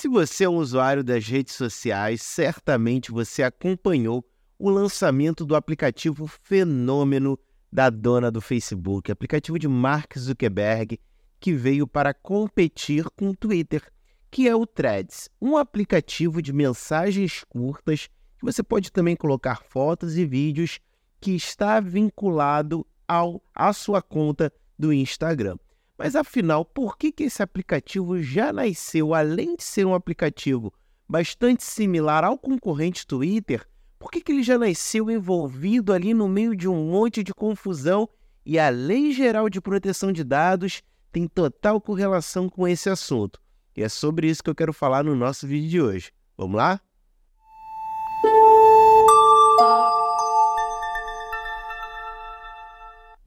Se você é um usuário das redes sociais, certamente você acompanhou o lançamento do aplicativo fenômeno da dona do Facebook, aplicativo de Mark Zuckerberg, que veio para competir com o Twitter, que é o Threads, um aplicativo de mensagens curtas que você pode também colocar fotos e vídeos que está vinculado ao, à sua conta do Instagram. Mas afinal, por que, que esse aplicativo já nasceu, além de ser um aplicativo bastante similar ao concorrente Twitter, por que, que ele já nasceu envolvido ali no meio de um monte de confusão e a Lei Geral de Proteção de Dados tem total correlação com esse assunto? E é sobre isso que eu quero falar no nosso vídeo de hoje. Vamos lá?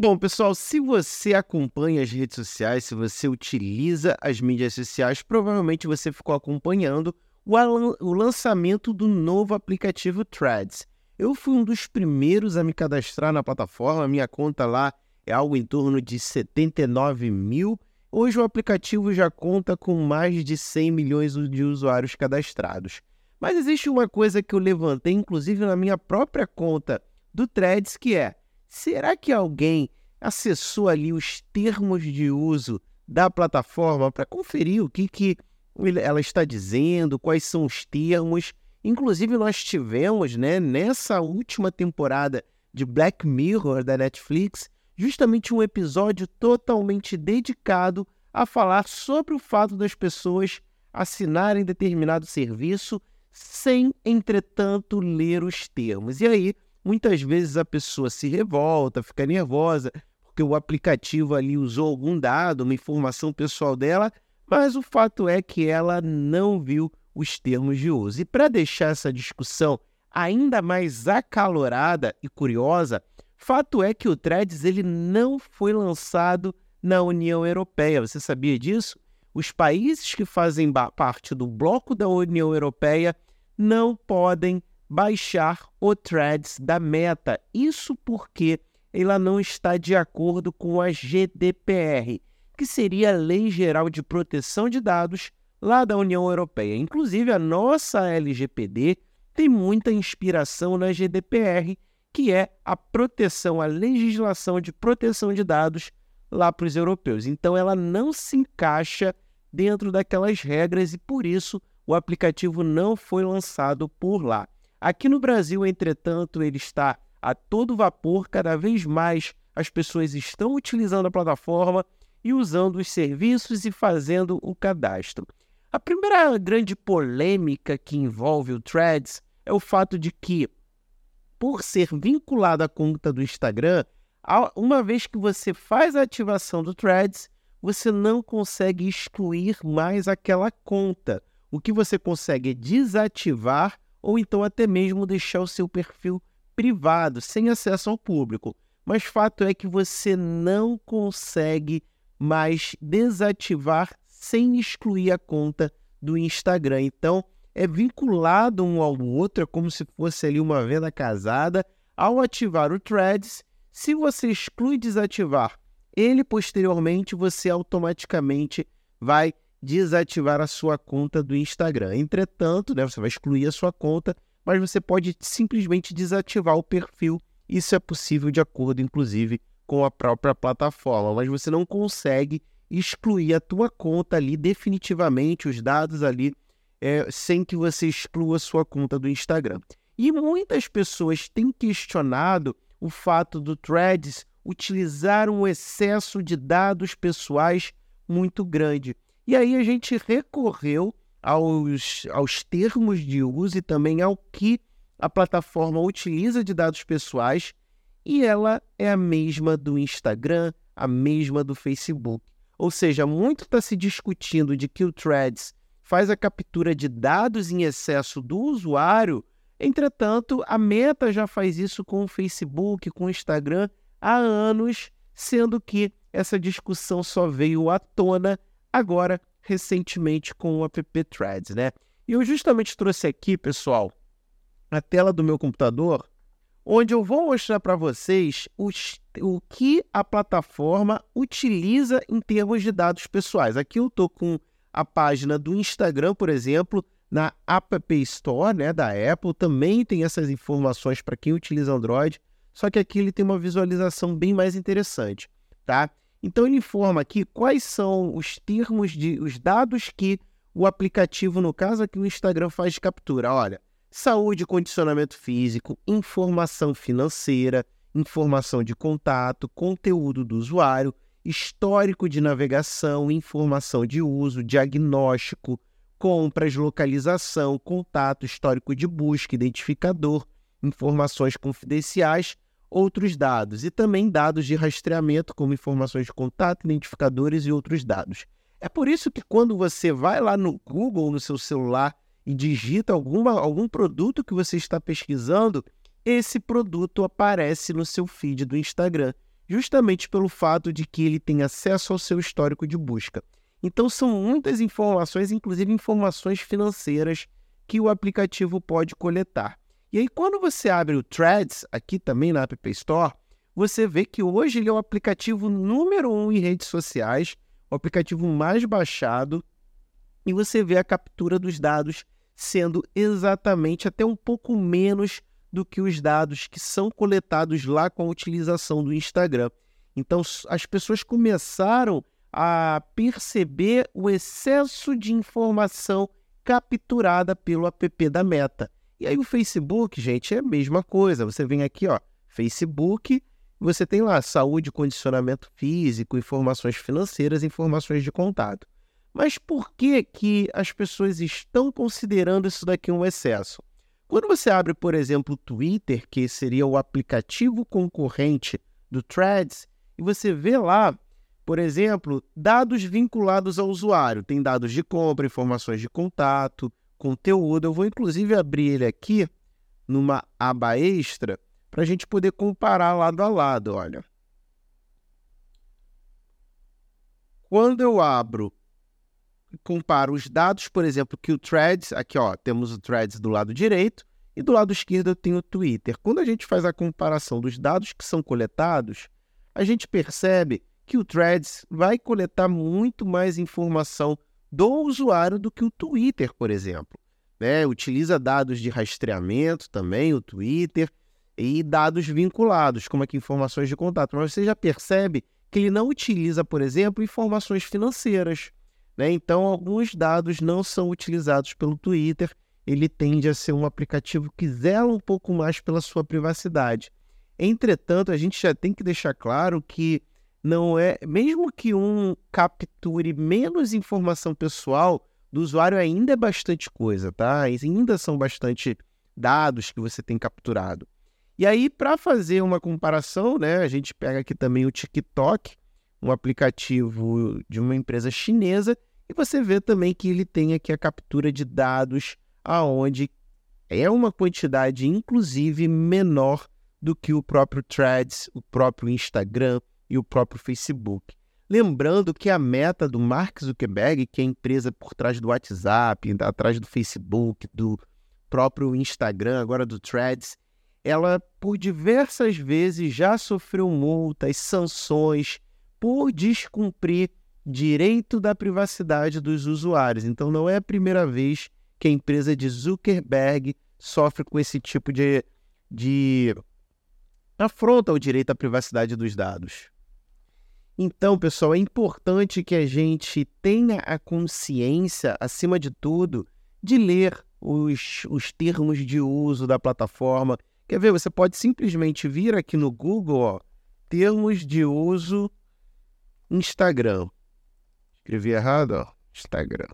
Bom, pessoal, se você acompanha as redes sociais, se você utiliza as mídias sociais, provavelmente você ficou acompanhando o, o lançamento do novo aplicativo Threads. Eu fui um dos primeiros a me cadastrar na plataforma, minha conta lá é algo em torno de 79 mil. Hoje o aplicativo já conta com mais de 100 milhões de usuários cadastrados. Mas existe uma coisa que eu levantei, inclusive na minha própria conta do Threads, que é Será que alguém acessou ali os termos de uso da plataforma para conferir o que, que ela está dizendo, quais são os termos? Inclusive, nós tivemos, né, nessa última temporada de Black Mirror da Netflix, justamente um episódio totalmente dedicado a falar sobre o fato das pessoas assinarem determinado serviço sem, entretanto, ler os termos. E aí, Muitas vezes a pessoa se revolta, fica nervosa, porque o aplicativo ali usou algum dado, uma informação pessoal dela, mas o fato é que ela não viu os termos de uso. E para deixar essa discussão ainda mais acalorada e curiosa, fato é que o Threads ele não foi lançado na União Europeia. Você sabia disso? Os países que fazem parte do bloco da União Europeia não podem baixar o Threads da Meta. Isso porque ela não está de acordo com a GDPR, que seria a Lei Geral de Proteção de Dados lá da União Europeia. Inclusive, a nossa LGPD tem muita inspiração na GDPR, que é a proteção, a legislação de proteção de dados lá para os europeus. Então, ela não se encaixa dentro daquelas regras e, por isso, o aplicativo não foi lançado por lá. Aqui no Brasil, entretanto, ele está a todo vapor, cada vez mais as pessoas estão utilizando a plataforma e usando os serviços e fazendo o cadastro. A primeira grande polêmica que envolve o Threads é o fato de que, por ser vinculado à conta do Instagram, uma vez que você faz a ativação do Threads, você não consegue excluir mais aquela conta. O que você consegue é desativar ou então até mesmo deixar o seu perfil privado, sem acesso ao público. Mas fato é que você não consegue mais desativar sem excluir a conta do Instagram. Então, é vinculado um ao outro, é como se fosse ali uma venda casada. Ao ativar o Threads, se você exclui desativar ele posteriormente, você automaticamente vai desativar a sua conta do Instagram. Entretanto, né, você vai excluir a sua conta, mas você pode simplesmente desativar o perfil. Isso é possível de acordo, inclusive, com a própria plataforma, mas você não consegue excluir a tua conta ali definitivamente, os dados ali, é, sem que você exclua a sua conta do Instagram. E muitas pessoas têm questionado o fato do Threads utilizar um excesso de dados pessoais muito grande. E aí a gente recorreu aos, aos termos de uso e também ao que a plataforma utiliza de dados pessoais, e ela é a mesma do Instagram, a mesma do Facebook. Ou seja, muito está se discutindo de que o Threads faz a captura de dados em excesso do usuário, entretanto, a Meta já faz isso com o Facebook, com o Instagram há anos, sendo que essa discussão só veio à tona agora recentemente com o app Threads, né? E eu justamente trouxe aqui, pessoal, a tela do meu computador, onde eu vou mostrar para vocês os, o que a plataforma utiliza em termos de dados pessoais. Aqui eu estou com a página do Instagram, por exemplo, na App Store né, da Apple, também tem essas informações para quem utiliza Android, só que aqui ele tem uma visualização bem mais interessante, tá? Então ele informa aqui quais são os termos de os dados que o aplicativo, no caso aqui o Instagram, faz de captura. Olha, saúde, condicionamento físico, informação financeira, informação de contato, conteúdo do usuário, histórico de navegação, informação de uso, diagnóstico, compras, localização, contato, histórico de busca, identificador, informações confidenciais, outros dados e também dados de rastreamento, como informações de contato, identificadores e outros dados. É por isso que quando você vai lá no Google, no seu celular, e digita alguma, algum produto que você está pesquisando, esse produto aparece no seu feed do Instagram, justamente pelo fato de que ele tem acesso ao seu histórico de busca. Então são muitas informações, inclusive informações financeiras, que o aplicativo pode coletar. E aí, quando você abre o Threads, aqui também na App Store, você vê que hoje ele é o aplicativo número um em redes sociais, o aplicativo mais baixado, e você vê a captura dos dados sendo exatamente até um pouco menos do que os dados que são coletados lá com a utilização do Instagram. Então, as pessoas começaram a perceber o excesso de informação capturada pelo app da Meta. E aí o Facebook, gente, é a mesma coisa. Você vem aqui, ó, Facebook, você tem lá saúde, condicionamento físico, informações financeiras, informações de contato. Mas por que que as pessoas estão considerando isso daqui um excesso? Quando você abre, por exemplo, o Twitter, que seria o aplicativo concorrente do Threads, e você vê lá, por exemplo, dados vinculados ao usuário. Tem dados de compra, informações de contato, conteúdo. Eu vou inclusive abrir ele aqui numa aba extra para a gente poder comparar lado a lado. Olha. Quando eu abro comparo os dados, por exemplo, que o Threads, aqui ó, temos o Threads do lado direito e do lado esquerdo eu tenho o Twitter. Quando a gente faz a comparação dos dados que são coletados, a gente percebe que o Threads vai coletar muito mais informação do usuário do que o Twitter, por exemplo. Né? Utiliza dados de rastreamento também, o Twitter, e dados vinculados, como aqui informações de contato. Mas você já percebe que ele não utiliza, por exemplo, informações financeiras. Né? Então, alguns dados não são utilizados pelo Twitter. Ele tende a ser um aplicativo que zela um pouco mais pela sua privacidade. Entretanto, a gente já tem que deixar claro que não é, mesmo que um capture menos informação pessoal do usuário, ainda é bastante coisa, tá? Ainda são bastante dados que você tem capturado. E aí, para fazer uma comparação, né, a gente pega aqui também o TikTok, um aplicativo de uma empresa chinesa, e você vê também que ele tem aqui a captura de dados aonde é uma quantidade inclusive menor do que o próprio Threads, o próprio Instagram e o próprio Facebook. Lembrando que a meta do Mark Zuckerberg, que é a empresa por trás do WhatsApp, atrás do Facebook, do próprio Instagram, agora do Threads, ela por diversas vezes já sofreu multas, sanções por descumprir direito da privacidade dos usuários. Então, não é a primeira vez que a empresa de Zuckerberg sofre com esse tipo de, de afronta ao direito à privacidade dos dados. Então, pessoal, é importante que a gente tenha a consciência, acima de tudo, de ler os, os termos de uso da plataforma. Quer ver? Você pode simplesmente vir aqui no Google, ó, termos de uso Instagram. Escrevi errado, ó. Instagram.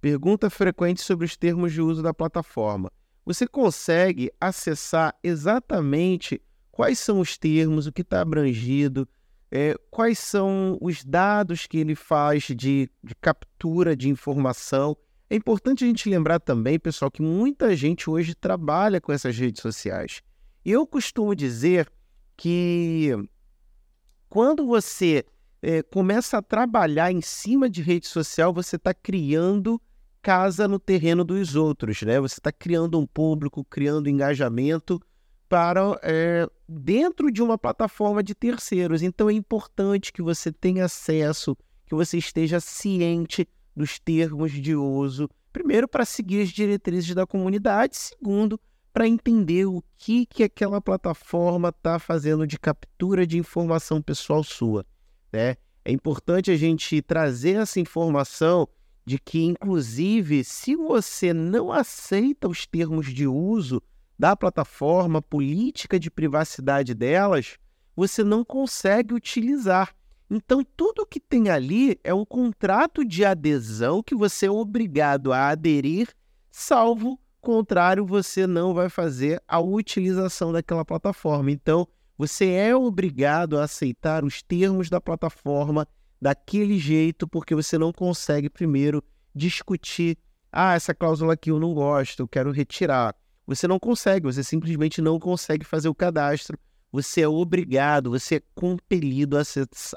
Pergunta frequente sobre os termos de uso da plataforma. Você consegue acessar exatamente quais são os termos, o que está abrangido, é, quais são os dados que ele faz de, de captura de informação. É importante a gente lembrar também, pessoal, que muita gente hoje trabalha com essas redes sociais. Eu costumo dizer que quando você é, começa a trabalhar em cima de rede social, você está criando casa no terreno dos outros, né? Você está criando um público, criando engajamento para é, dentro de uma plataforma de terceiros. Então é importante que você tenha acesso, que que você esteja ciente dos termos de uso, primeiro para seguir as diretrizes da comunidade, segundo para entender o que que aquela plataforma está fazendo de captura de informação pessoal sua, né? É importante a gente trazer essa informação de que, inclusive, se você não aceita os termos de uso da plataforma, política de privacidade delas, você não consegue utilizar. Então, tudo que tem ali é um contrato de adesão que você é obrigado a aderir, salvo contrário, você não vai fazer a utilização daquela plataforma. Então, você é obrigado a aceitar os termos da plataforma daquele jeito, porque você não consegue primeiro discutir. Ah, essa cláusula aqui eu não gosto, eu quero retirar. Você não consegue, você simplesmente não consegue fazer o cadastro. Você é obrigado, você é compelido a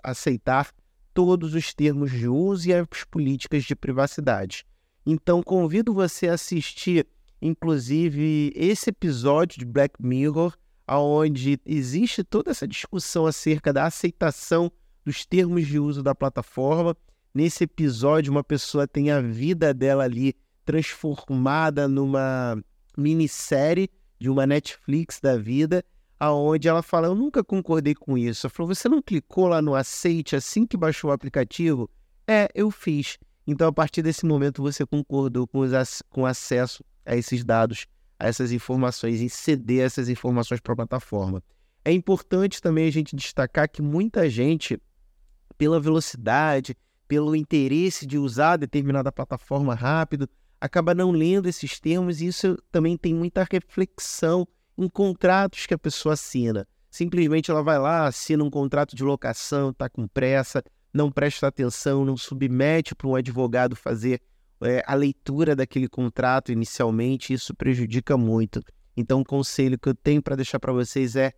aceitar todos os termos de uso e as políticas de privacidade. Então, convido você a assistir, inclusive, esse episódio de Black Mirror, onde existe toda essa discussão acerca da aceitação dos termos de uso da plataforma. Nesse episódio, uma pessoa tem a vida dela ali transformada numa minissérie de uma Netflix da vida, aonde ela fala: Eu nunca concordei com isso. Ela falou: Você não clicou lá no aceite assim que baixou o aplicativo? É, eu fiz. Então, a partir desse momento, você concordou com, os, com acesso a esses dados, a essas informações, em ceder essas informações para a plataforma. É importante também a gente destacar que muita gente, pela velocidade, pelo interesse de usar determinada plataforma rápido, acaba não lendo esses termos e isso também tem muita reflexão em contratos que a pessoa assina. Simplesmente ela vai lá, assina um contrato de locação, está com pressa, não presta atenção, não submete para um advogado fazer é, a leitura daquele contrato inicialmente, isso prejudica muito. Então, o conselho que eu tenho para deixar para vocês é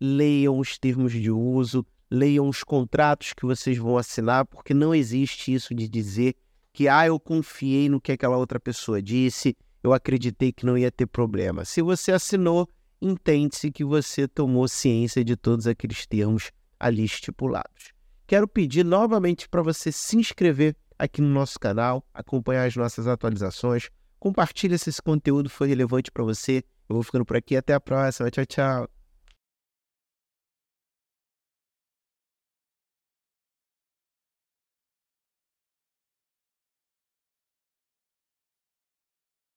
leiam os termos de uso, leiam os contratos que vocês vão assinar, porque não existe isso de dizer que ah, eu confiei no que aquela outra pessoa disse, eu acreditei que não ia ter problema. Se você assinou, entende-se que você tomou ciência de todos aqueles termos ali estipulados. Quero pedir novamente para você se inscrever aqui no nosso canal, acompanhar as nossas atualizações, compartilhe se esse conteúdo foi relevante para você. Eu vou ficando por aqui, até a próxima. Tchau, tchau.